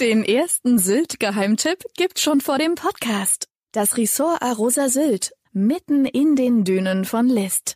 Den ersten Sylt-Geheimtipp gibt's schon vor dem Podcast. Das Ressort Arosa Sylt, mitten in den Dünen von List.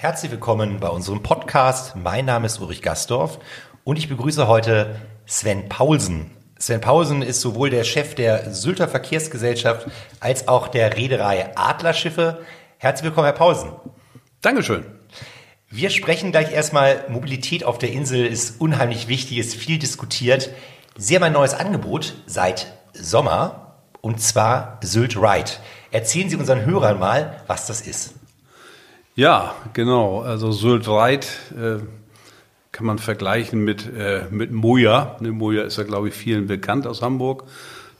Herzlich willkommen bei unserem Podcast. Mein Name ist Ulrich Gastorf und ich begrüße heute Sven Paulsen. Sven Paulsen ist sowohl der Chef der Sylter Verkehrsgesellschaft als auch der Reederei Adlerschiffe. Herzlich willkommen, Herr Paulsen. Dankeschön. Wir sprechen gleich erstmal. Mobilität auf der Insel ist unheimlich wichtig, ist viel diskutiert. Sie haben ein neues Angebot seit Sommer und zwar Sylt Ride. Erzählen Sie unseren Hörern mal, was das ist. Ja, genau. Also Sylt Reit äh, kann man vergleichen mit, äh, mit Moja. Ne, Moja ist ja, glaube ich, vielen bekannt aus Hamburg.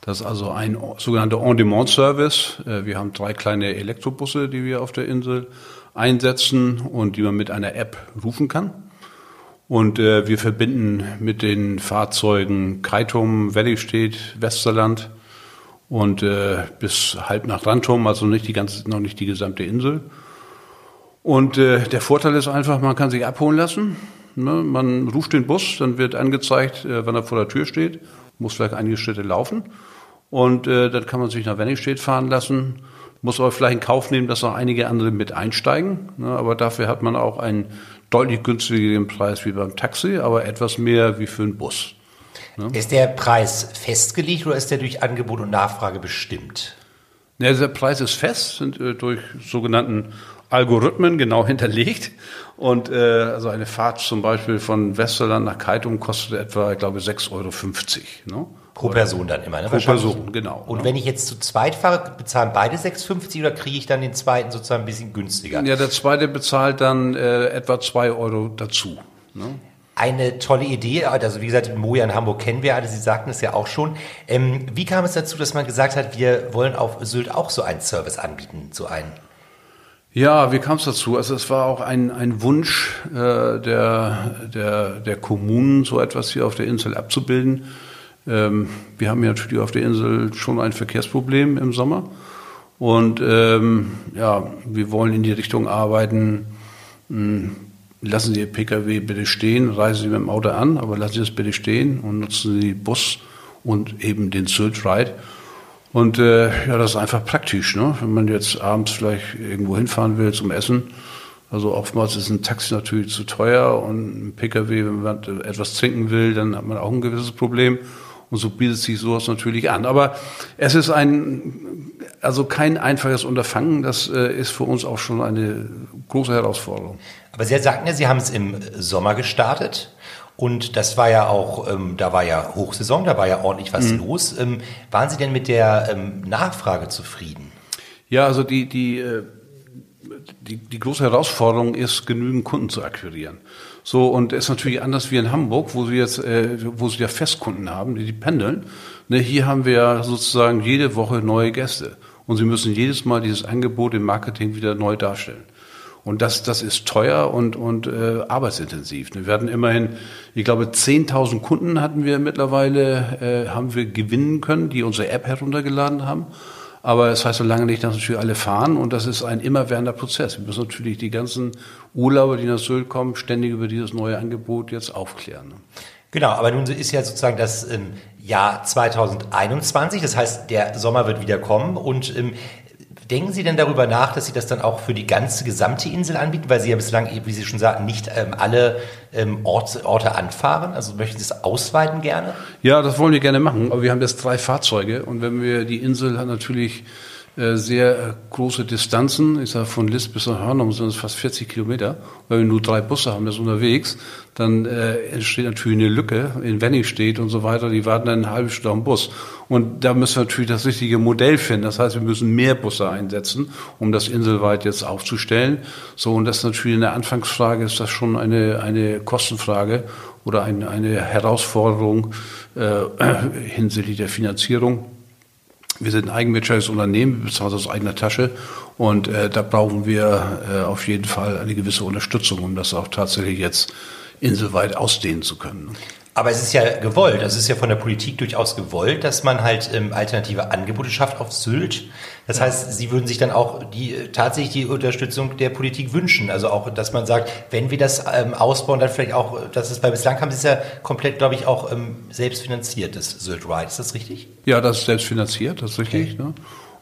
Das ist also ein sogenannter On-Demand-Service. Äh, wir haben drei kleine Elektrobusse, die wir auf der Insel einsetzen und die man mit einer App rufen kann. Und äh, wir verbinden mit den Fahrzeugen Kaitum, Valley Westerland und äh, bis halb nach Rantum, also nicht die ganze, noch nicht die gesamte Insel. Und äh, der Vorteil ist einfach, man kann sich abholen lassen. Ne? Man ruft den Bus, dann wird angezeigt, äh, wann er vor der Tür steht, muss vielleicht einige Schritte laufen. Und äh, dann kann man sich nach Wenningstedt fahren lassen, muss aber vielleicht in Kauf nehmen, dass auch einige andere mit einsteigen. Ne? Aber dafür hat man auch einen deutlich günstigeren Preis wie beim Taxi, aber etwas mehr wie für einen Bus. Ne? Ist der Preis festgelegt oder ist der durch Angebot und Nachfrage bestimmt? Ja, der Preis ist fest, sind äh, durch sogenannten Algorithmen genau hinterlegt. Und äh, also eine Fahrt zum Beispiel von Westerland nach Kaitum kostet etwa, ich glaube, 6,50 Euro. Ne? Pro Person dann immer, ne? Pro Person, genau. Und ne? wenn ich jetzt zu zweit fahre, bezahlen beide 6,50 oder kriege ich dann den zweiten sozusagen ein bisschen günstiger? Ja, der zweite bezahlt dann äh, etwa 2 Euro dazu. Ne? Eine tolle Idee, also wie gesagt, Moja in Hamburg kennen wir alle, Sie sagten es ja auch schon. Ähm, wie kam es dazu, dass man gesagt hat, wir wollen auf Sylt auch so einen Service anbieten, so einen? Ja, wie kam es dazu? Also es war auch ein, ein Wunsch äh, der, der, der Kommunen, so etwas hier auf der Insel abzubilden. Ähm, wir haben ja natürlich auf der Insel schon ein Verkehrsproblem im Sommer. Und ähm, ja, wir wollen in die Richtung arbeiten, mh, hm, lassen Sie Ihr Pkw bitte stehen, reisen Sie mit dem Auto an, aber lassen Sie es bitte stehen und nutzen Sie Bus und eben den Sylt Ride und äh, ja, das ist einfach praktisch, ne? wenn man jetzt abends vielleicht irgendwo hinfahren will zum Essen. Also oftmals ist ein Taxi natürlich zu teuer und ein Pkw, wenn man etwas trinken will, dann hat man auch ein gewisses Problem. Und so bietet sich sowas natürlich an. Aber es ist ein, also kein einfaches Unterfangen. Das äh, ist für uns auch schon eine große Herausforderung. Aber Sie sagten ja, Sie haben es im Sommer gestartet. Und das war ja auch, ähm, da war ja Hochsaison, da war ja ordentlich was mhm. los. Ähm, waren Sie denn mit der ähm, Nachfrage zufrieden? Ja, also die, die, äh, die, die große Herausforderung ist, genügend Kunden zu akquirieren. So, und es ist natürlich anders wie in Hamburg, wo sie jetzt, äh, wo sie ja Festkunden haben, die, die pendeln. Ne, hier haben wir ja sozusagen jede Woche neue Gäste. Und sie müssen jedes Mal dieses Angebot im Marketing wieder neu darstellen. Und das, das ist teuer und, und äh, arbeitsintensiv. Wir werden immerhin, ich glaube, 10.000 Kunden hatten wir mittlerweile, äh, haben wir gewinnen können, die unsere App heruntergeladen haben. Aber es das heißt so lange nicht, dass natürlich alle fahren und das ist ein immerwährender Prozess. Wir müssen natürlich die ganzen Urlauber, die nach Sylt kommen, ständig über dieses neue Angebot jetzt aufklären. Ne? Genau, aber nun ist ja sozusagen das ähm, Jahr 2021, das heißt, der Sommer wird wieder kommen und ähm, Denken Sie denn darüber nach, dass Sie das dann auch für die ganze gesamte Insel anbieten, weil Sie ja bislang, wie Sie schon sagten, nicht ähm, alle ähm, Orte, Orte anfahren? Also möchten Sie es ausweiten gerne? Ja, das wollen wir gerne machen. Aber wir haben jetzt drei Fahrzeuge und wenn wir die Insel natürlich sehr äh, große Distanzen. Ich sage, von List bis nach Hörnum sind es fast 40 Kilometer. Weil wir nur drei Busse haben, das unterwegs, dann äh, entsteht natürlich eine Lücke. In Wenning steht und so weiter, die warten dann eine halbe Stunde am Bus. Und da müssen wir natürlich das richtige Modell finden. Das heißt, wir müssen mehr Busse einsetzen, um das inselweit jetzt aufzustellen. So, und das ist natürlich in der Anfangsfrage, ist das schon eine, eine Kostenfrage oder eine, eine Herausforderung äh, hinsichtlich der Finanzierung. Wir sind ein eigenwirtschaftliches Unternehmen, wir aus eigener Tasche und äh, da brauchen wir äh, auf jeden Fall eine gewisse Unterstützung, um das auch tatsächlich jetzt inselweit ausdehnen zu können. Aber es ist ja gewollt, also es ist ja von der Politik durchaus gewollt, dass man halt ähm, alternative Angebote schafft auf Sylt. Das heißt, Sie würden sich dann auch die, tatsächlich die Unterstützung der Politik wünschen. Also auch, dass man sagt, wenn wir das ähm, ausbauen, dann vielleicht auch, dass es bei bislang haben Sie es ja komplett, glaube ich, auch ähm, selbst finanziert, das Sylt Ride. Ist das richtig? Ja, das ist selbst finanziert, das ist richtig. Okay. Ne?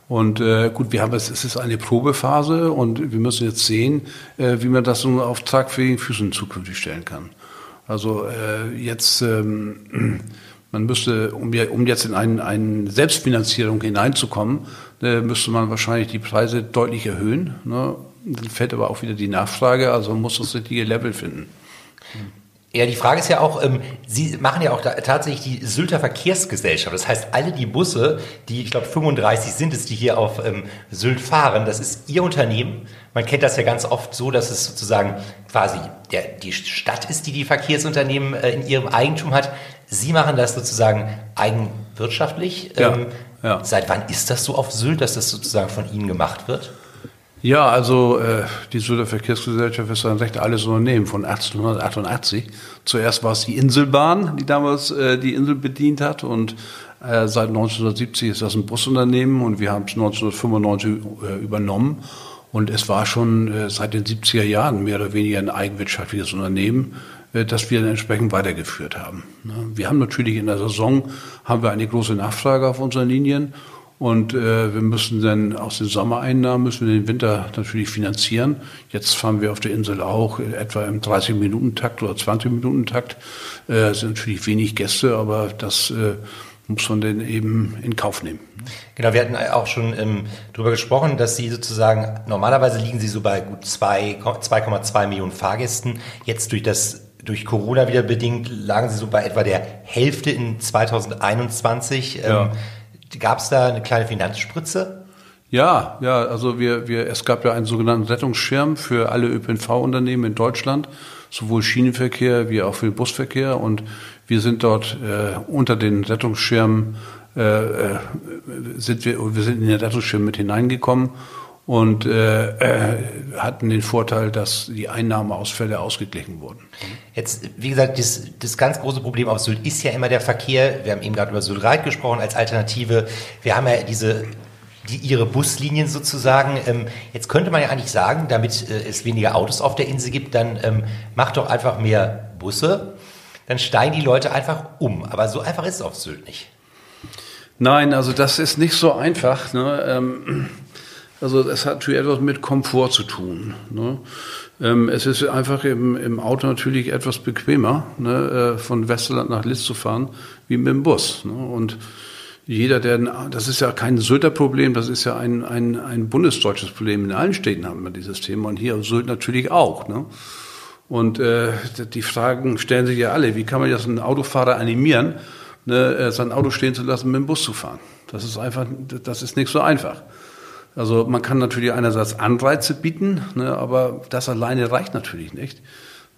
Und äh, gut, wir haben es, es ist eine Probephase und wir müssen jetzt sehen, äh, wie man das nun auf tragfähigen Füßen zukünftig stellen kann. Also äh, jetzt, ähm, man müsste, um, um jetzt in eine ein Selbstfinanzierung hineinzukommen, äh, müsste man wahrscheinlich die Preise deutlich erhöhen. Ne? Dann fällt aber auch wieder die Nachfrage, also man muss das richtige Level finden. Ja, die Frage ist ja auch, ähm, Sie machen ja auch da, tatsächlich die Sylter Verkehrsgesellschaft. Das heißt, alle die Busse, die ich glaube 35 sind es, die hier auf ähm, Sylt fahren, das ist Ihr Unternehmen. Man kennt das ja ganz oft so, dass es sozusagen quasi der, die Stadt ist, die die Verkehrsunternehmen äh, in ihrem Eigentum hat. Sie machen das sozusagen eigenwirtschaftlich. Ja, ähm, ja. Seit wann ist das so auf Sylt, dass das sozusagen von Ihnen gemacht wird? Ja, also äh, die Sylter Verkehrsgesellschaft ist ein recht altes Unternehmen von 1888. Zuerst war es die Inselbahn, die damals äh, die Insel bedient hat und äh, seit 1970 ist das ein Busunternehmen und wir haben es 1995 äh, übernommen. Und es war schon äh, seit den 70er Jahren mehr oder weniger ein eigenwirtschaftliches Unternehmen, äh, das wir entsprechend weitergeführt haben. Ne? Wir haben natürlich in der Saison haben wir eine große Nachfrage auf unseren Linien und äh, wir müssen dann aus den Sommereinnahmen müssen wir den Winter natürlich finanzieren. Jetzt fahren wir auf der Insel auch etwa im 30-Minuten-Takt oder 20-Minuten-Takt. Äh, sind natürlich wenig Gäste, aber das äh, muss man denn eben in Kauf nehmen. Genau, wir hatten auch schon ähm, darüber gesprochen, dass Sie sozusagen, normalerweise liegen Sie so bei gut 2,2 Millionen Fahrgästen. Jetzt durch das durch Corona wieder bedingt lagen Sie so bei etwa der Hälfte in 2021. Ja. Ähm, Gab es da eine kleine Finanzspritze? Ja, ja, also wir, wir, es gab ja einen sogenannten Rettungsschirm für alle ÖPNV-Unternehmen in Deutschland, sowohl Schienenverkehr wie auch für den Busverkehr. Und wir sind dort äh, unter den Rettungsschirmen, äh, äh, sind wir, wir sind in den Rettungsschirm mit hineingekommen und äh, äh, hatten den Vorteil, dass die Einnahmeausfälle ausgeglichen wurden. Jetzt, wie gesagt, das, das ganz große Problem auf Sylt ist ja immer der Verkehr. Wir haben eben gerade über Sylreit gesprochen als Alternative. Wir haben ja diese die, ihre Buslinien sozusagen. Ähm, jetzt könnte man ja eigentlich sagen, damit äh, es weniger Autos auf der Insel gibt, dann ähm, macht doch einfach mehr Busse. Dann steigen die Leute einfach um. Aber so einfach ist es auf Sylt nicht. Nein, also das ist nicht so einfach. Ne? Ähm, also es hat natürlich etwas mit Komfort zu tun. Ne? Ähm, es ist einfach im, im, Auto natürlich etwas bequemer, ne, äh, von Westerland nach List zu fahren, wie mit dem Bus. Ne? Und jeder, der, das ist ja kein Sylter Problem, das ist ja ein, ein, ein bundesdeutsches Problem. In allen Städten haben wir dieses Thema und hier auf Sylt natürlich auch. Ne? Und äh, die Fragen stellen sich ja alle. Wie kann man jetzt einen Autofahrer animieren, ne, äh, sein Auto stehen zu lassen, mit dem Bus zu fahren? Das ist einfach, das ist nicht so einfach. Also man kann natürlich einerseits Anreize bieten, ne, aber das alleine reicht natürlich nicht.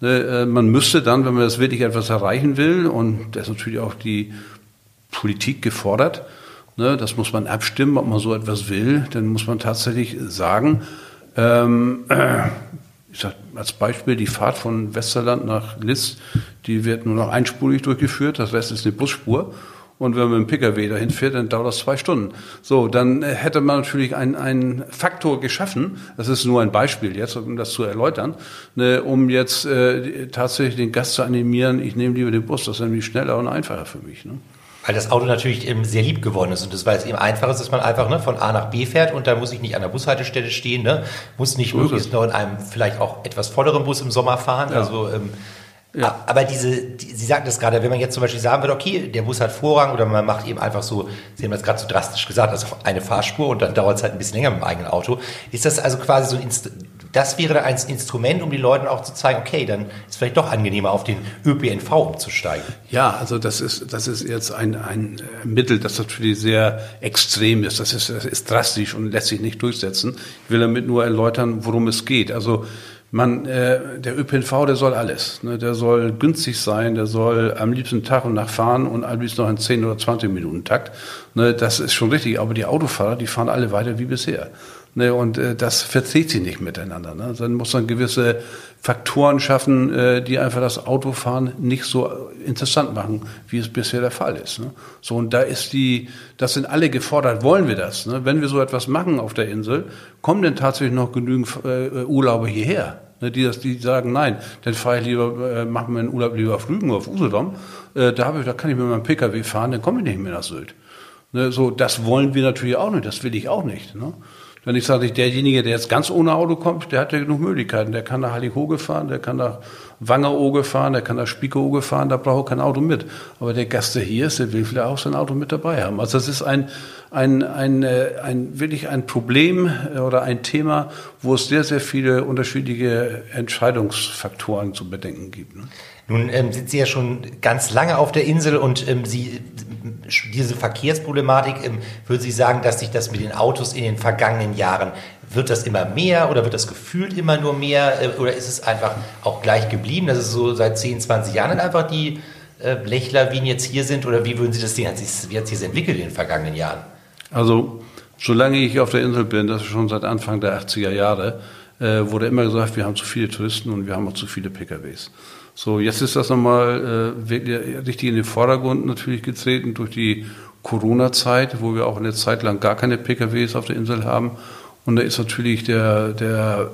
Ne, äh, man müsste dann, wenn man das wirklich etwas erreichen will, und das ist natürlich auch die Politik gefordert, ne, das muss man abstimmen, ob man so etwas will, dann muss man tatsächlich sagen, ähm, äh, ich sag als Beispiel, die Fahrt von Westerland nach List, die wird nur noch einspurig durchgeführt, das Rest ist eine Busspur. Und wenn man mit dem Pkw dahin fährt, dann dauert das zwei Stunden. So, dann äh, hätte man natürlich einen, einen Faktor geschaffen, das ist nur ein Beispiel jetzt, um das zu erläutern, ne, um jetzt äh, tatsächlich den Gast zu animieren, ich nehme lieber den Bus, das ist nämlich schneller und einfacher für mich. Ne? Weil das Auto natürlich eben sehr lieb geworden ist und das, weil es eben einfach ist, dass man einfach ne, von A nach B fährt und da muss ich nicht an der Bushaltestelle stehen, ne, muss nicht möglichst noch in einem vielleicht auch etwas volleren Bus im Sommer fahren. Ja. Also ähm, ja. Aber diese, die, Sie sagten das gerade, wenn man jetzt zum Beispiel sagen würde, okay, der Bus hat Vorrang oder man macht eben einfach so, Sie haben das gerade so drastisch gesagt, also eine Fahrspur und dann dauert es halt ein bisschen länger mit dem eigenen Auto. Ist das also quasi so ein Inst das wäre ein Instrument, um die Leuten auch zu zeigen, okay, dann ist es vielleicht doch angenehmer, auf den ÖPNV umzusteigen. Ja, also das ist, das ist jetzt ein, ein Mittel, das natürlich sehr extrem ist. Das ist, das ist drastisch und lässt sich nicht durchsetzen. Ich will damit nur erläutern, worum es geht. Also man, äh, der ÖPNV, der soll alles. Ne? Der soll günstig sein, der soll am liebsten Tag und Nacht fahren und am liebsten noch in 10 oder 20 Minuten Takt. Ne? Das ist schon richtig, aber die Autofahrer, die fahren alle weiter wie bisher. Ne? Und äh, das verträgt sich nicht miteinander. Ne? Dann muss man gewisse Faktoren schaffen, äh, die einfach das Autofahren nicht so interessant machen, wie es bisher der Fall ist. Ne? So, und da ist die, das sind alle gefordert, wollen wir das? Ne? Wenn wir so etwas machen auf der Insel, kommen denn tatsächlich noch genügend äh, Urlauber hierher? Ne, die, das, die sagen, nein, dann fahre ich lieber, äh, machen wir einen Urlaub lieber auf Rügen oder auf Usedom. Äh, da, ich, da kann ich mit meinem Pkw fahren, dann komme ich nicht mehr nach Sylt. Ne, so, das wollen wir natürlich auch nicht, das will ich auch nicht. Ne? Wenn ich sage, derjenige, der jetzt ganz ohne Auto kommt, der hat ja genug Möglichkeiten. Der kann nach Hallig-Hoge fahren, der kann nach Wangeroge fahren, der kann nach Spiekeroge fahren, da braucht er kein Auto mit. Aber der Gast, der hier ist, der will vielleicht auch sein Auto mit dabei haben. Also das ist ein, ein, ein, äh, ein, wirklich ein Problem äh, oder ein Thema, wo es sehr, sehr viele unterschiedliche Entscheidungsfaktoren zu bedenken gibt. Ne? Nun ähm, sind Sie ja schon ganz lange auf der Insel und ähm, Sie diese Verkehrsproblematik, ähm, würden Sie sagen, dass sich das mit den Autos in den vergangenen Jahren, wird das immer mehr oder wird das gefühlt immer nur mehr äh, oder ist es einfach auch gleich geblieben, dass es so seit 10, 20 Jahren einfach die äh, Blechlawinen jetzt hier sind oder wie würden Sie das sehen? Wie hat sich das entwickelt in den vergangenen Jahren? Also, solange ich auf der Insel bin, das ist schon seit Anfang der 80er Jahre, äh, wurde immer gesagt, wir haben zu viele Touristen und wir haben auch zu viele PKWs. So, jetzt ist das nochmal äh, richtig in den Vordergrund natürlich getreten durch die Corona-Zeit, wo wir auch eine Zeit lang gar keine PKWs auf der Insel haben. Und da ist natürlich der, der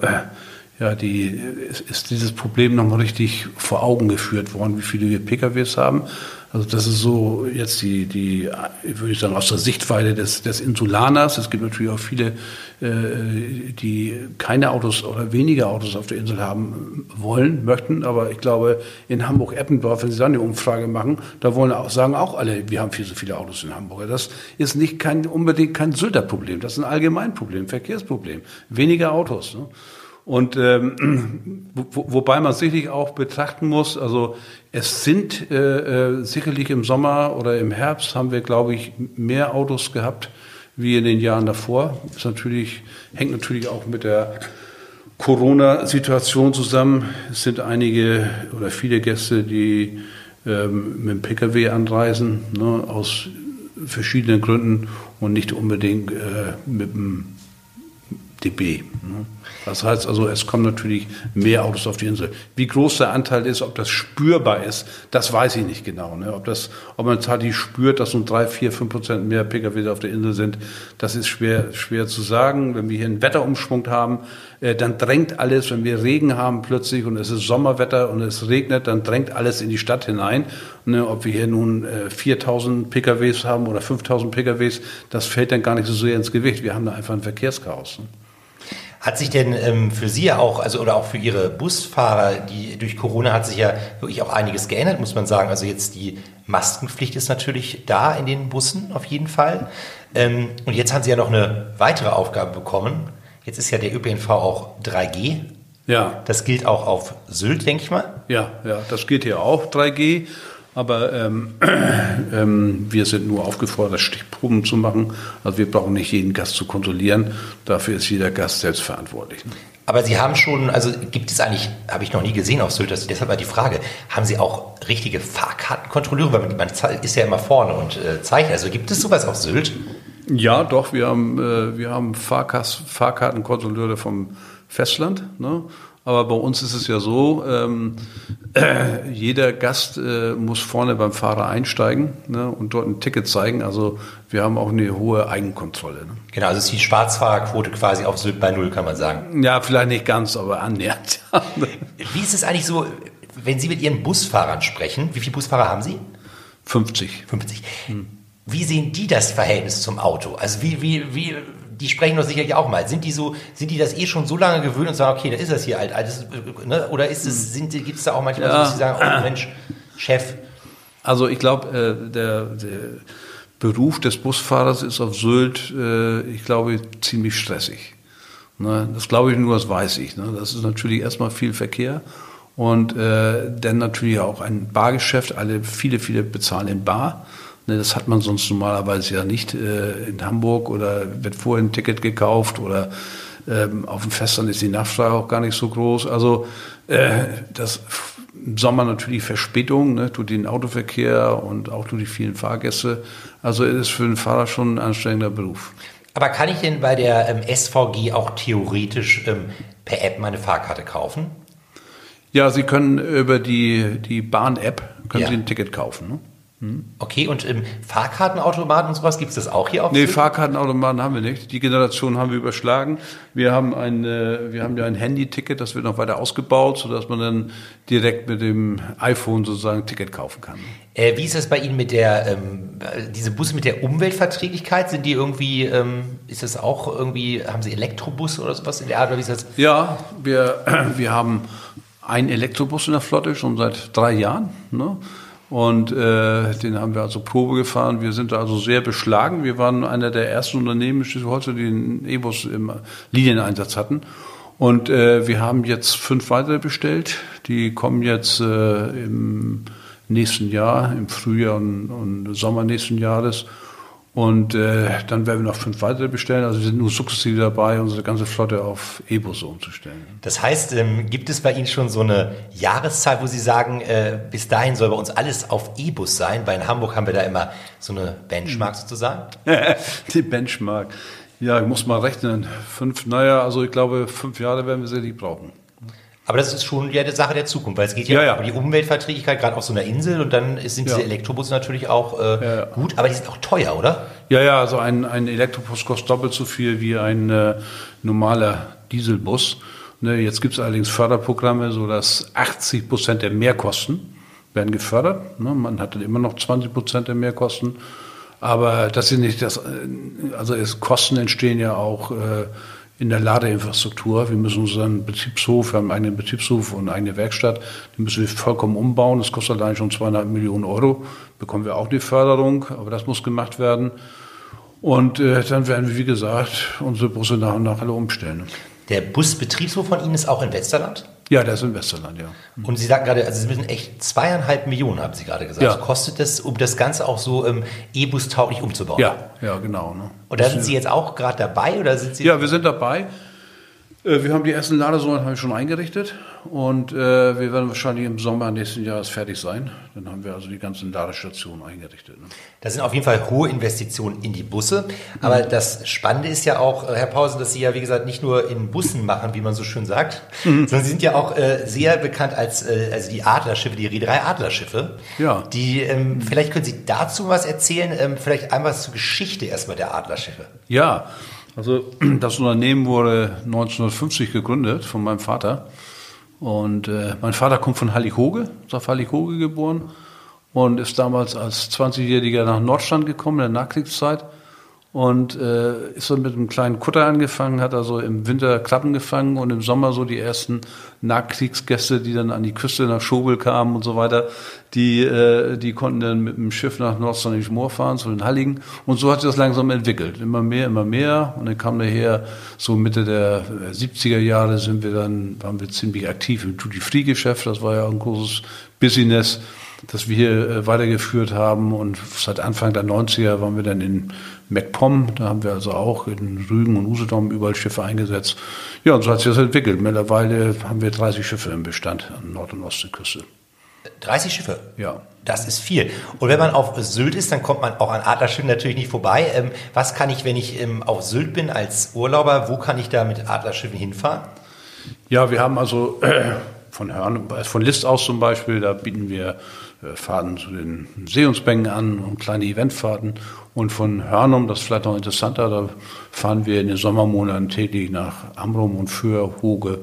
äh, ja, die, ist, ist dieses Problem nochmal richtig vor Augen geführt worden, wie viele wir PKWs haben. Also das ist so jetzt die, die würde ich sagen, aus der Sichtweise des, des Insulaners. Es gibt natürlich auch viele, äh, die keine Autos oder weniger Autos auf der Insel haben wollen, möchten. Aber ich glaube, in Hamburg-Eppendorf, wenn Sie da eine Umfrage machen, da wollen auch, sagen auch alle, wir haben viel so viele Autos in Hamburg. Das ist nicht kein, unbedingt kein Sylter-Problem. Das ist ein Allgemeinproblem, Verkehrsproblem. Weniger Autos. Ne? Und ähm, wo, wobei man sicherlich auch betrachten muss, also es sind äh, äh, sicherlich im Sommer oder im Herbst haben wir, glaube ich, mehr Autos gehabt wie in den Jahren davor. Das natürlich, hängt natürlich auch mit der Corona-Situation zusammen. Es sind einige oder viele Gäste, die ähm, mit dem Pkw anreisen, ne, aus verschiedenen Gründen und nicht unbedingt äh, mit dem dB. Ne? Das heißt also, es kommen natürlich mehr Autos auf die Insel. Wie groß der Anteil ist, ob das spürbar ist, das weiß ich nicht genau. Ne? Ob, das, ob man tatsächlich spürt, dass so drei, vier, fünf Prozent mehr Pkw auf der Insel sind, das ist schwer, schwer zu sagen. Wenn wir hier einen Wetterumschwung haben, äh, dann drängt alles, wenn wir Regen haben plötzlich und es ist Sommerwetter und es regnet, dann drängt alles in die Stadt hinein. Ne? Ob wir hier nun äh, 4000 Pkws haben oder 5000 Pkws, das fällt dann gar nicht so sehr ins Gewicht. Wir haben da einfach ein Verkehrschaos. Ne? Hat sich denn ähm, für Sie ja auch, also oder auch für Ihre Busfahrer, die durch Corona hat sich ja wirklich auch einiges geändert, muss man sagen. Also jetzt die Maskenpflicht ist natürlich da in den Bussen auf jeden Fall. Ähm, und jetzt haben Sie ja noch eine weitere Aufgabe bekommen. Jetzt ist ja der ÖPNV auch 3G. Ja. Das gilt auch auf Sylt, denke ich mal. Ja, ja, das gilt hier auch 3G. Aber ähm, ähm, wir sind nur aufgefordert, Stichproben zu machen. Also wir brauchen nicht jeden Gast zu kontrollieren. Dafür ist jeder Gast selbst verantwortlich. Aber Sie haben schon, also gibt es eigentlich, habe ich noch nie gesehen auf Sylt, deshalb war die Frage, haben Sie auch richtige Fahrkartenkontrolleure? Weil man, man ist ja immer vorne und äh, zeigt. Also gibt es sowas auf Sylt? Ja, doch, wir haben, äh, wir haben Fahrkartenkontrolleure vom Festland. Ne? Aber bei uns ist es ja so, ähm, äh, jeder Gast äh, muss vorne beim Fahrer einsteigen ne, und dort ein Ticket zeigen. Also wir haben auch eine hohe Eigenkontrolle. Ne? Genau, also ist die Schwarzfahrerquote quasi auf Sylt bei Null, kann man sagen. Ja, vielleicht nicht ganz, aber annähernd. Wie ist es eigentlich so, wenn Sie mit Ihren Busfahrern sprechen? Wie viele Busfahrer haben Sie? 50. 50. Hm. Wie sehen die das Verhältnis zum Auto? Also wie, wie, wie, die sprechen doch sicherlich auch mal. Sind die so, sind die das eh schon so lange gewöhnt und sagen, okay, da ist das hier halt, alles, ne? oder ist es, sind, gibt es da auch manchmal ja. so, dass sie sagen, oh Mensch, Chef? Also ich glaube, äh, der, der Beruf des Busfahrers ist auf Sylt, äh, ich glaube, ziemlich stressig. Ne? Das glaube ich nur, das weiß ich. Ne? Das ist natürlich erstmal viel Verkehr und äh, dann natürlich auch ein Bargeschäft. Alle, viele, viele bezahlen in Bar. Ne, das hat man sonst normalerweise ja nicht äh, in Hamburg oder wird vorher ein Ticket gekauft oder ähm, auf dem Festland ist die Nachfrage auch gar nicht so groß. Also äh, das im Sommer natürlich Verspätung ne, durch den Autoverkehr und auch durch die vielen Fahrgäste. Also es ist für den Fahrer schon ein anstrengender Beruf. Aber kann ich denn bei der ähm, SVG auch theoretisch ähm, per App meine Fahrkarte kaufen? Ja, Sie können über die, die Bahn-App können ja. Sie ein Ticket kaufen. Ne? Okay, und im Fahrkartenautomaten und sowas gibt es das auch hier auf? Nee, Fahrkartenautomaten haben wir nicht. Die Generation haben wir überschlagen. Wir haben ein, äh, wir haben ja ein Handy-Ticket, das wird noch weiter ausgebaut, sodass man dann direkt mit dem iPhone sozusagen ein Ticket kaufen kann. Äh, wie ist das bei Ihnen mit der, ähm, diese Busse mit der Umweltverträglichkeit? Sind die irgendwie, ähm, ist das auch irgendwie, haben Sie Elektrobus oder sowas in der Art? Oder wie ist das? Ja, wir, wir haben einen Elektrobus in der Flotte schon seit drei Jahren. Ne? Und äh, den haben wir also Probe gefahren. Wir sind also sehr beschlagen. Wir waren einer der ersten Unternehmen die den E-Bus im Linieneinsatz hatten. Und äh, wir haben jetzt fünf weitere bestellt. Die kommen jetzt äh, im nächsten Jahr, im Frühjahr und, und Sommer nächsten Jahres. Und äh, dann werden wir noch fünf weitere bestellen. Also wir sind nur sukzessive dabei, unsere ganze Flotte auf E-Busse umzustellen. Das heißt, ähm, gibt es bei Ihnen schon so eine Jahreszahl, wo Sie sagen, äh, bis dahin soll bei uns alles auf E-Bus sein? Weil in Hamburg haben wir da immer so eine Benchmark sozusagen. Die Benchmark. Ja, ich muss mal rechnen. Fünf, naja, also ich glaube, fünf Jahre werden wir sicherlich brauchen. Aber das ist schon ja eine Sache der Zukunft, weil es geht ja, ja, ja. um die Umweltverträglichkeit, gerade auf so einer Insel und dann sind diese ja. Elektrobusse natürlich auch äh, gut, aber die sind auch teuer, oder? Ja, ja, also ein, ein Elektrobus kostet doppelt so viel wie ein äh, normaler Dieselbus. Ne, jetzt gibt es allerdings Förderprogramme, sodass 80 Prozent der Mehrkosten werden gefördert. Ne, man hat dann immer noch 20 Prozent der Mehrkosten. Aber das sind nicht das, äh, also es, Kosten entstehen ja auch äh, in der Ladeinfrastruktur. Wir müssen unseren Betriebshof, wir haben einen Betriebshof und eine Werkstatt, den müssen wir vollkommen umbauen. Das kostet allein schon 200 Millionen Euro. Bekommen wir auch die Förderung, aber das muss gemacht werden. Und äh, dann werden wir, wie gesagt, unsere Busse nach und nach alle umstellen. Der Busbetriebshof von Ihnen ist auch in Westerland? Ja, der ist in Westerland, ja. Und Sie sagten gerade, also Sie müssen echt zweieinhalb Millionen, haben Sie gerade gesagt. Ja. Kostet das, um das Ganze auch so ähm, E-Bus tauglich umzubauen? Ja, ja, genau. Ne? Und da sind Sie jetzt auch gerade dabei oder sind Sie? Ja, wir sind dabei. Äh, wir haben die ersten Ladesäulen schon eingerichtet und äh, wir werden wahrscheinlich im Sommer nächsten Jahres fertig sein. Dann haben wir also die ganzen Ladestationen eingerichtet. Ne? Das sind auf jeden Fall hohe Investitionen in die Busse. Aber mhm. das Spannende ist ja auch, Herr Pausen, dass Sie ja, wie gesagt, nicht nur in Bussen machen, wie man so schön sagt, mhm. sondern Sie sind ja auch äh, sehr bekannt als äh, also die Adlerschiffe, die Reederei Adlerschiffe. Ja. Die, ähm, vielleicht können Sie dazu was erzählen, ähm, vielleicht einmal zur Geschichte erstmal der Adlerschiffe. Ja. Also das Unternehmen wurde 1950 gegründet von meinem Vater. Und äh, mein Vater kommt von Hallighoge, ist auf Hallighoge geboren und ist damals als 20-Jähriger nach Nordstand gekommen in der Nachkriegszeit und äh, ist dann mit einem kleinen Kutter angefangen, hat also im Winter Klappen gefangen und im Sommer so die ersten Nachkriegsgäste, die dann an die Küste nach Schobel kamen und so weiter, die, äh, die konnten dann mit dem Schiff nach Nordstanisch Moor fahren, zu den Halligen. Und so hat sich das langsam entwickelt. Immer mehr, immer mehr. Und dann kam daher, so Mitte der 70er Jahre sind wir dann, waren wir ziemlich aktiv im Duty-Free-Geschäft. Das war ja ein großes Business das wir hier äh, weitergeführt haben. Und seit Anfang der 90er waren wir dann in MacPom. Da haben wir also auch in Rügen und Usedom überall Schiffe eingesetzt. Ja, und so hat sich das entwickelt. Mittlerweile haben wir 30 Schiffe im Bestand an Nord- und Ostseeküste. 30 Schiffe? Ja. Das ist viel. Und wenn man auf Sylt ist, dann kommt man auch an Adlerschiffen natürlich nicht vorbei. Ähm, was kann ich, wenn ich ähm, auf Sylt bin als Urlauber, wo kann ich da mit Adlerschiffen hinfahren? Ja, wir haben also äh, von, Hörn, von List aus zum Beispiel, da bieten wir Fahrten zu den Sehungsbänken an und kleine Eventfahrten. Und von Hörnum, das ist vielleicht noch interessanter, da fahren wir in den Sommermonaten täglich nach Amrum und Föhr, Hoge,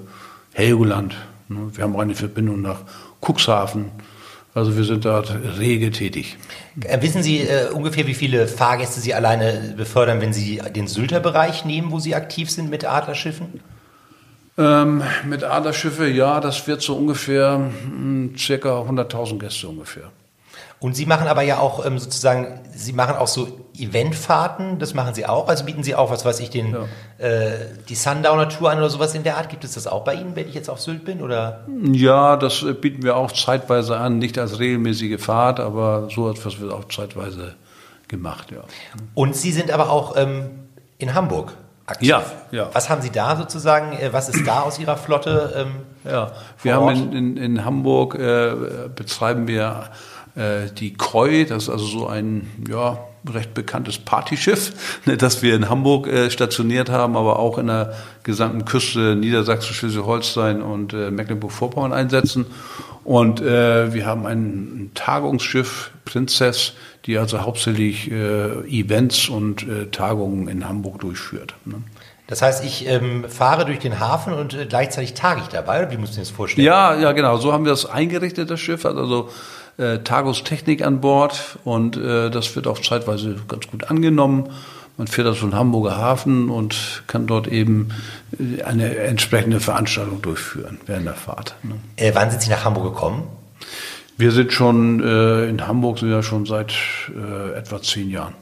Helgoland. Ne, wir haben auch eine Verbindung nach Cuxhaven. Also wir sind dort rege tätig. Äh, wissen Sie äh, ungefähr, wie viele Fahrgäste Sie alleine befördern, wenn Sie den Sylter Bereich nehmen, wo Sie aktiv sind mit Adlerschiffen? Ähm, mit Adlerschiffe, ja, das wird so ungefähr mh, hm, circa 100.000 Gäste ungefähr. Und Sie machen aber ja auch ähm, sozusagen, Sie machen auch so Eventfahrten, das machen Sie auch. Also bieten Sie auch, was weiß ich, den, ja. äh, die Sundowner Tour an oder sowas in der Art. Gibt es das auch bei Ihnen, wenn ich jetzt auf Sylt bin? Oder? Ja, das äh, bieten wir auch zeitweise an, nicht als regelmäßige Fahrt, aber so etwas wird auch zeitweise gemacht, ja. Und Sie sind aber auch ähm, in Hamburg aktiv. Ja, ja. Was haben Sie da sozusagen, äh, was ist da aus Ihrer Flotte? Ähm, ja, wir haben in, in, in Hamburg, äh, betreiben wir äh, die Kreu, das ist also so ein ja, recht bekanntes Partyschiff, ne, das wir in Hamburg äh, stationiert haben, aber auch in der gesamten Küste Niedersachsen, Schleswig-Holstein und äh, Mecklenburg-Vorpommern einsetzen. Und äh, wir haben ein Tagungsschiff, Prinzess, die also hauptsächlich äh, Events und äh, Tagungen in Hamburg durchführt. Ne? Das heißt, ich ähm, fahre durch den Hafen und äh, gleichzeitig tage ich dabei, oder wie muss ich das vorstellen? Ja, ja, genau. So haben wir das eingerichtet, das Schiff. Also äh, Tagungstechnik an Bord und äh, das wird auch zeitweise ganz gut angenommen. Man fährt also von Hamburger Hafen und kann dort eben äh, eine entsprechende Veranstaltung durchführen während der Fahrt. Ne? Äh, wann sind Sie nach Hamburg gekommen? Wir sind schon äh, in Hamburg sind wir schon seit äh, etwa zehn Jahren.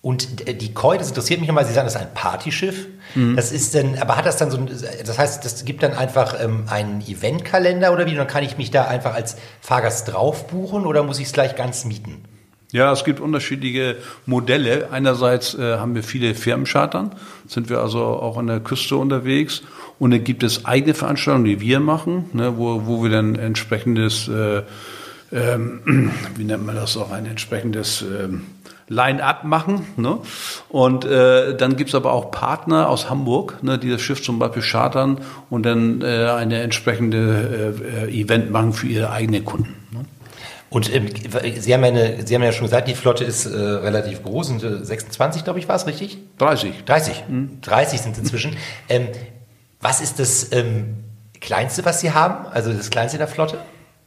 Und die Koi, das interessiert mich immer, Sie sagen, das ist ein Partyschiff. Mhm. Das ist denn, aber hat das dann so ein, das heißt, das gibt dann einfach ähm, einen Eventkalender oder wie? dann kann ich mich da einfach als Fahrgast drauf buchen oder muss ich es gleich ganz mieten? Ja, es gibt unterschiedliche Modelle. Einerseits äh, haben wir viele Firmenchartern, sind wir also auch an der Küste unterwegs. Und dann gibt es eigene Veranstaltungen, die wir machen, ne, wo, wo wir dann entsprechendes, äh, ähm, wie nennt man das auch, ein entsprechendes ähm, Line-up machen. Ne? Und äh, dann gibt's aber auch Partner aus Hamburg, ne, die das Schiff zum Beispiel chartern und dann äh, eine entsprechende äh, Event machen für ihre eigenen Kunden. Ne? Und ähm, Sie, haben ja eine, Sie haben ja schon gesagt, die Flotte ist äh, relativ groß, sind äh, 26, glaube ich, war es richtig? 30. 30. Mhm. 30 sind inzwischen. ähm, was ist das ähm, Kleinste, was Sie haben? Also das Kleinste der Flotte?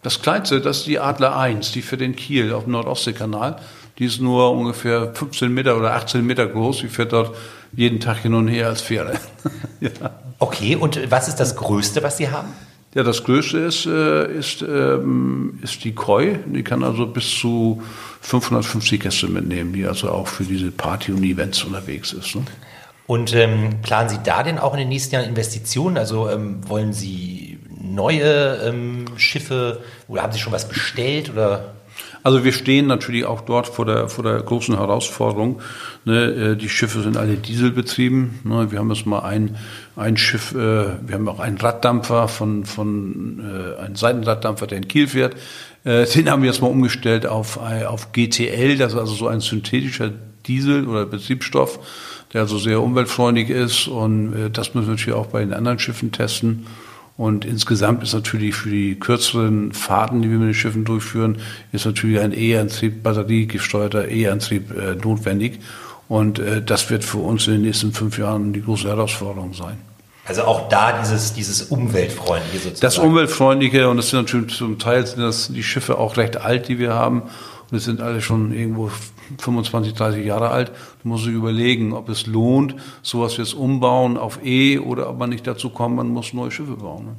Das Kleinste, das ist die Adler 1, die für den Kiel auf dem Nordostseekanal. Die ist nur ungefähr 15 Meter oder 18 Meter groß. Die fährt dort jeden Tag hin und her als Fähre. ja. Okay, und was ist das Größte, was Sie haben? Ja, das Größte ist, äh, ist, ähm, ist die Koi. Die kann also bis zu 550 Gäste mitnehmen, die also auch für diese Party und Events unterwegs ist. Ne? Und ähm, planen Sie da denn auch in den nächsten Jahren Investitionen? Also ähm, wollen Sie neue ähm, Schiffe oder haben Sie schon was bestellt oder? Also wir stehen natürlich auch dort vor der, vor der großen Herausforderung. Ne, äh, die Schiffe sind alle dieselbetrieben. Ne, wir haben jetzt mal ein, ein Schiff, äh, wir haben auch einen Raddampfer von, von äh, einen Seitenraddampfer, der in Kiel fährt. Äh, den haben wir jetzt mal umgestellt auf, auf GTL, das ist also so ein synthetischer Diesel oder Betriebsstoff, der also sehr umweltfreundlich ist. Und äh, das müssen wir natürlich auch bei den anderen Schiffen testen. Und insgesamt ist natürlich für die kürzeren Fahrten, die wir mit den Schiffen durchführen, ist natürlich ein E-Antrieb, batteriegesteuerter E-Antrieb äh, notwendig. Und äh, das wird für uns in den nächsten fünf Jahren die große Herausforderung sein. Also auch da dieses, dieses Umweltfreundliche sozusagen. Das Umweltfreundliche und das sind natürlich zum Teil sind das die Schiffe auch recht alt, die wir haben. Und es sind alle schon irgendwo 25, 30 Jahre alt. Du musst dich überlegen, ob es lohnt, sowas wie das Umbauen auf E oder ob man nicht dazu kommt, man muss neue Schiffe bauen. Ne?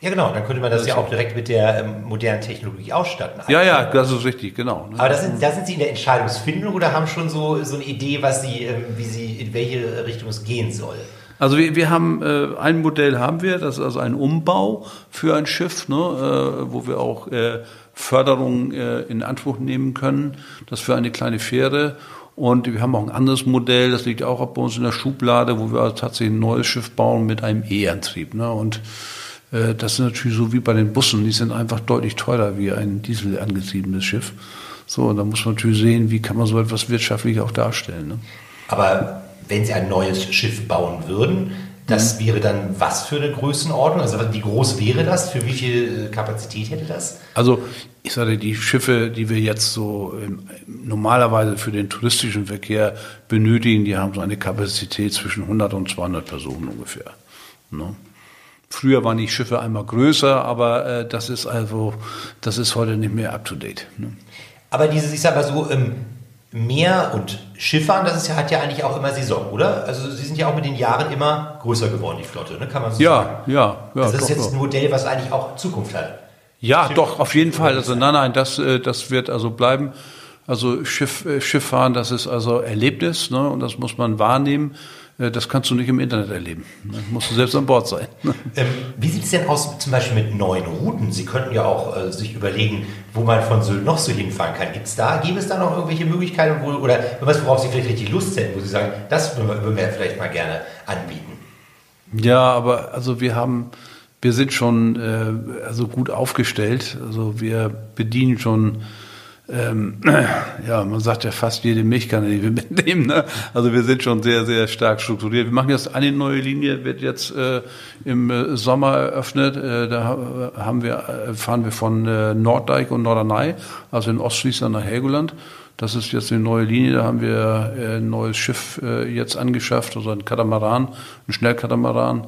Ja, genau, dann könnte man das, das ja auch direkt mit der ähm, modernen Technologie ausstatten. Ja, ja, das ist richtig, genau. Ne? Aber da sind, da sind Sie in der Entscheidungsfindung oder haben schon so, so eine Idee, was Sie, ähm, wie Sie, in welche Richtung es gehen soll? Also wir, wir haben äh, ein Modell haben wir, das ist also ein Umbau für ein Schiff, ne, äh, wo wir auch äh, Förderung äh, in Anspruch nehmen können. Das für eine kleine Fähre. Und wir haben auch ein anderes Modell, das liegt auch bei uns in der Schublade, wo wir tatsächlich ein neues Schiff bauen mit einem E-Antrieb. Ne? Und äh, das ist natürlich so wie bei den Bussen, die sind einfach deutlich teurer wie ein Diesel angetriebenes Schiff. So, und da muss man natürlich sehen, wie kann man so etwas wirtschaftlich auch darstellen. Ne? Aber wenn Sie ein neues Schiff bauen würden, Das wäre dann was für eine Größenordnung? Also wie groß wäre das? Für wie viel äh, Kapazität hätte das? Also ich sage, die Schiffe, die wir jetzt so ähm, normalerweise für den touristischen Verkehr benötigen, die haben so eine Kapazität zwischen 100 und 200 Personen ungefähr. Ne? Früher waren die Schiffe einmal größer, aber äh, das ist also, das ist heute nicht mehr up to date. Ne? Aber dieses, ich sag mal so, ähm, Meer und Schifffahren, das ist ja, hat ja eigentlich auch immer Saison, oder? Also Sie sind ja auch mit den Jahren immer größer geworden, die Flotte, ne? Kann man so ja, sagen? Ja, ja. Also das doch, ist jetzt ein Modell, was eigentlich auch Zukunft hat. Ja, Schiff- doch, auf jeden Fall. Also nein, nein, das, äh, das wird also bleiben. Also Schiff, äh, Schifffahren, das ist also Erlebnis, ne? Und das muss man wahrnehmen. Äh, Das kannst du nicht im Internet erleben. Ne? Musst du selbst an Bord sein. Ähm, wie sieht es denn aus zum Beispiel mit neuen Routen? Sie könnten ja auch äh, sich überlegen, wo man von Sylt noch so hinfahren kann. Gibt's da, gäbe es da noch irgendwelche Möglichkeiten, wo, oder was, worauf Sie vielleicht richtig Lust hätten, wo Sie sagen, das würden wir, würden wir vielleicht mal gerne anbieten? Ja, aber also wir haben, wir sind schon äh, also gut aufgestellt. Also wir bedienen schon, ähm, ja, man sagt ja fast jede Milchkanne, die wir mitnehmen. Ne? Also wir sind schon sehr, sehr stark strukturiert. Wir machen jetzt eine neue Linie, wird jetzt äh, im äh, Sommer eröffnet. Äh, da ha- haben wir, äh, fahren wir von äh, Norddeich und Norderney, also in Ostfriesland nach Helgoland. Das ist jetzt eine neue Linie, da haben wir äh, ein neues Schiff jetzt angeschafft, also ein Katamaran, ein Schnellkatamaran,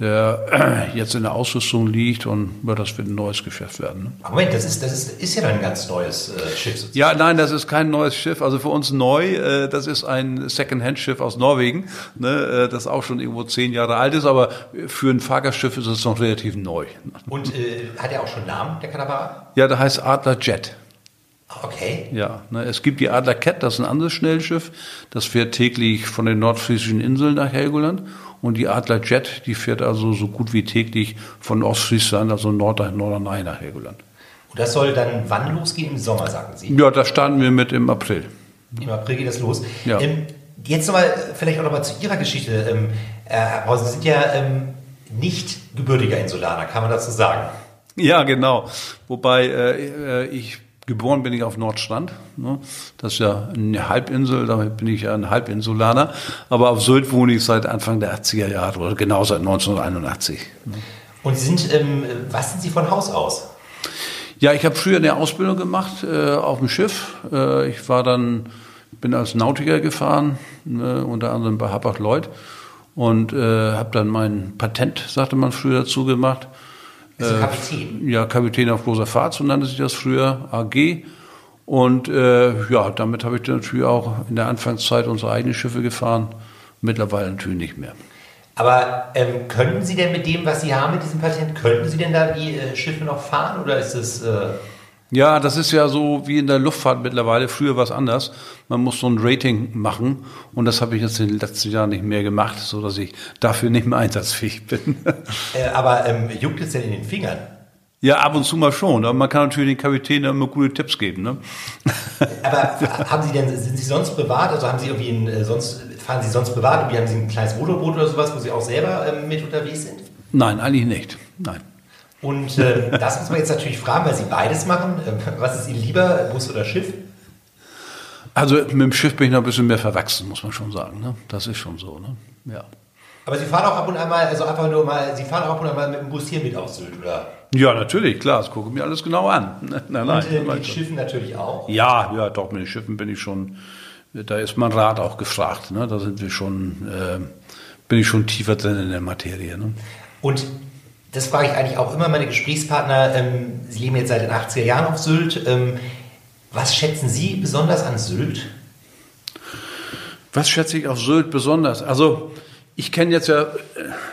der jetzt in der Ausrüstung liegt und ja, das wird ein neues Geschäft werden. Ne? Moment, das ist, das ist, ist ja dann ein ganz neues äh, Schiff sozusagen. Ja, nein, das ist kein neues Schiff. Also für uns neu. Äh, das ist ein Second-Hand-Schiff aus Norwegen, ne, äh, das auch schon irgendwo zehn Jahre alt ist. Aber für ein Fahrgastschiff ist es noch relativ neu. Und äh, hat er auch schon einen Namen, der Katamaran? Ja, der heißt Adler Jet. Okay. Ja, ne, es gibt die Adler Cat, das ist ein anderes Schnellschiff. Das fährt täglich von den nordfriesischen Inseln nach Helgoland. Und die Adler Jet, die fährt also so gut wie täglich von Ostfriesland, also Nord Norderney nach Helgoland. Und das soll dann wann losgehen? Im Sommer, sagten Sie. Ja, da starten wir mit im April. Im April geht das los. Ja. Ähm, jetzt nochmal, vielleicht auch nochmal zu Ihrer Geschichte. Ähm, äh, Herr Brause, Sie sind ja ähm, nicht gebürtiger Insulaner, kann man dazu sagen? Ja, genau. Wobei äh, äh, ich geboren bin ich auf Nordstrand. Ne? Das ist ja eine Halbinsel, damit bin ich ja ein Halbinsulaner. Aber auf Sylt wohne ich seit Anfang der 80er Jahre oder genau seit 1981. Ne? Und Sie sind, ähm, was sind Sie von Haus aus? Ja, ich habe früher eine Ausbildung gemacht äh, auf dem Schiff. Äh, ich war dann, bin als Nautiker gefahren, äh, unter anderem bei Hapag-Lloyd und äh, habe dann mein Patent, sagte man früher, dazu gemacht. Du Kapitän? Ja, Kapitän auf großer Fahrt, so nannte sich das früher, AG. Und äh, ja, damit habe ich natürlich auch in der Anfangszeit unsere eigenen Schiffe gefahren. Mittlerweile natürlich nicht mehr. Aber ähm, könnten Sie denn mit dem, was Sie haben, mit diesem Patent, könnten Sie denn da die äh, Schiffe noch fahren oder ist es... Äh, Ja, das ist ja so wie in der Luftfahrt mittlerweile. Früher war es anders. Man muss so ein Rating machen und das habe ich jetzt in den letzten Jahren nicht mehr gemacht, so dass ich dafür nicht mehr einsatzfähig bin. äh, aber ähm, juckt es denn in den Fingern? ja, ab und zu mal schon. Aber man kann natürlich den Kapitän immer gute Tipps geben. Ne? Aber haben Sie denn, sind Sie sonst privat, also haben Sie irgendwie ein, äh, sonst, fahren Sie sonst privat, irgendwie haben Sie ein kleines Motorboot oder sowas, wo Sie auch selber ähm, mit unterwegs sind? Nein, eigentlich nicht. Nein. Und äh, das muss man jetzt natürlich fragen, weil Sie beides machen. Ähm, was ist Ihnen lieber, Bus oder Schiff? Also mit dem Schiff bin ich noch ein bisschen mehr verwachsen, muss man schon sagen. Ne? Das ist schon so. Ne? Ja. Aber Sie fahren auch ab und an mal, also einfach nur mal, Sie fahren auch ab und an mal mit dem Bus hier mit auf Sylt, oder? Ja, natürlich, klar, das gucke ich mir alles genau an. Nein, nein, Und äh, mit Schiffen natürlich auch. Ja, ja, doch, mit den Schiffen bin ich schon, da ist mein Rat auch gefragt. Ne? Da sind wir schon, äh, bin ich schon tiefer drin in der Materie. Ne? Und das frage ich eigentlich auch immer meine Gesprächspartner. Ähm, Sie leben jetzt seit den 80er Jahren auf Sylt. Ähm, was schätzen Sie besonders an Sylt? Was schätze ich auf Sylt besonders? Also ich kenne jetzt ja äh,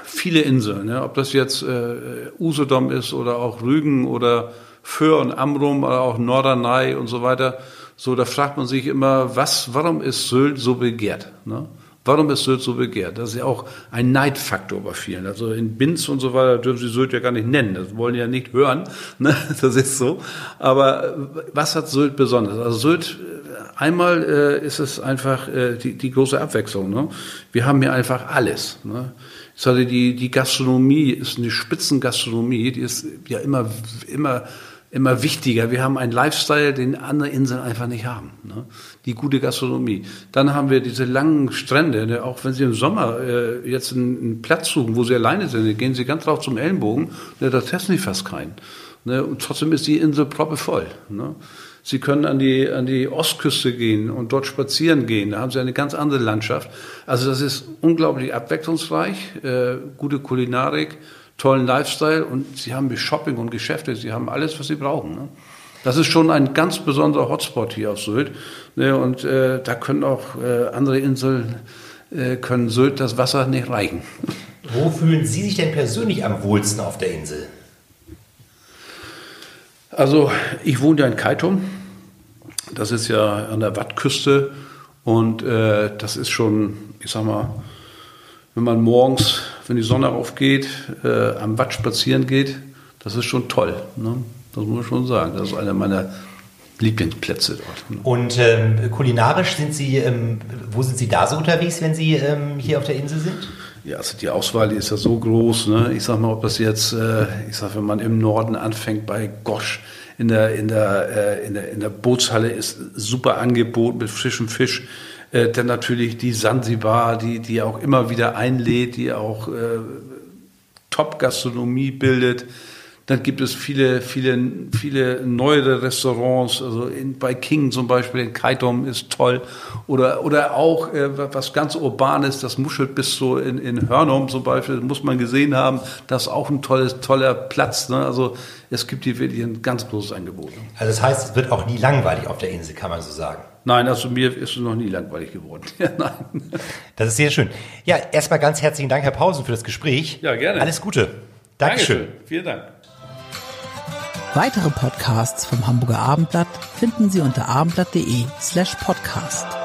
viele Inseln, ja, ob das jetzt äh, Usedom ist oder auch Rügen oder Föhr und Amrum oder auch Norderney und so weiter. So, da fragt man sich immer, was, warum ist Sylt so begehrt? Ne? Warum ist Sylt so begehrt? Das ist ja auch ein Neidfaktor bei vielen. Also in Binz und so weiter dürfen sie Sylt ja gar nicht nennen. Das wollen die ja nicht hören. Ne? Das ist so. Aber äh, was hat Sylt besonders? Also Sylt, äh, einmal äh, ist es einfach äh, die, die große Abwechslung. Ne? Wir haben hier einfach alles. Ne? Ich sage, die, die Gastronomie ist eine Spitzengastronomie, die ist ja immer, immer immer wichtiger. Wir haben einen Lifestyle, den andere Inseln einfach nicht haben. Ne? Die gute Gastronomie. Dann haben wir diese langen Strände. Ne? Auch wenn Sie im Sommer äh, jetzt einen, einen, Platz suchen, wo Sie alleine sind, gehen Sie ganz drauf zum Ellenbogen. Ne? Da testen Sie fast keinen. Ne? Und trotzdem ist die Insel proppevoll. Ne? Sie können an die, an die Ostküste gehen und dort spazieren gehen. Da haben Sie eine ganz andere Landschaft. Also das ist unglaublich abwechslungsreich, äh, gute Kulinarik tollen Lifestyle und sie haben Shopping und Geschäfte, sie haben alles, was sie brauchen. Ne? Das ist schon ein ganz besonderer Hotspot hier auf Sylt. Ne? Und äh, da können auch äh, andere Inseln, äh, können Sylt das Wasser nicht reichen. Wo fühlen Sie sich denn persönlich am wohlsten auf der Insel? Also ich wohne ja in Kaitum. Das ist ja an der Wattküste und äh, das ist schon, ich sag mal, wenn man morgens, wenn die Sonne aufgeht, äh, am Watt spazieren geht, das ist schon toll. Ne? Das muss man schon sagen. Das ist einer meiner Lieblingsplätze dort. Ne? Und ähm, kulinarisch sind Sie, ähm, wo sind Sie da so unterwegs, wenn Sie ähm, hier auf der Insel sind? Ja, also die Auswahl die ist ja so groß. Ne? Ich sag mal, ob das jetzt, äh, ich sag, wenn man im Norden anfängt bei Gosch in der, in der, äh, in der, in der Bootshalle ist super Angebot mit frischem Fisch. Äh, dann natürlich die Sansibar, die, die auch immer wieder einlädt, die auch äh, Top-Gastronomie bildet. Dann gibt es viele, viele, viele neuere Restaurants. Also in, bei King zum Beispiel in Kaitom ist toll. Oder, oder auch äh, was ganz Urbanes, das muschelt bis so in, in Hörnum zum Beispiel, muss man gesehen haben. Das ist auch ein tolles, toller Platz. Ne? Also es gibt hier wirklich ein ganz großes Angebot. Also das heißt, es wird auch nie langweilig auf der Insel, kann man so sagen. Nein, also mir ist es noch nie langweilig geworden. Ja, nein. Das ist sehr schön. Ja, erstmal ganz herzlichen Dank, Herr Pausen, für das Gespräch. Ja, gerne. Alles Gute. Dankeschön. Dankeschön. Vielen Dank. Weitere Podcasts vom Hamburger Abendblatt finden Sie unter abendblatt.de slash podcast.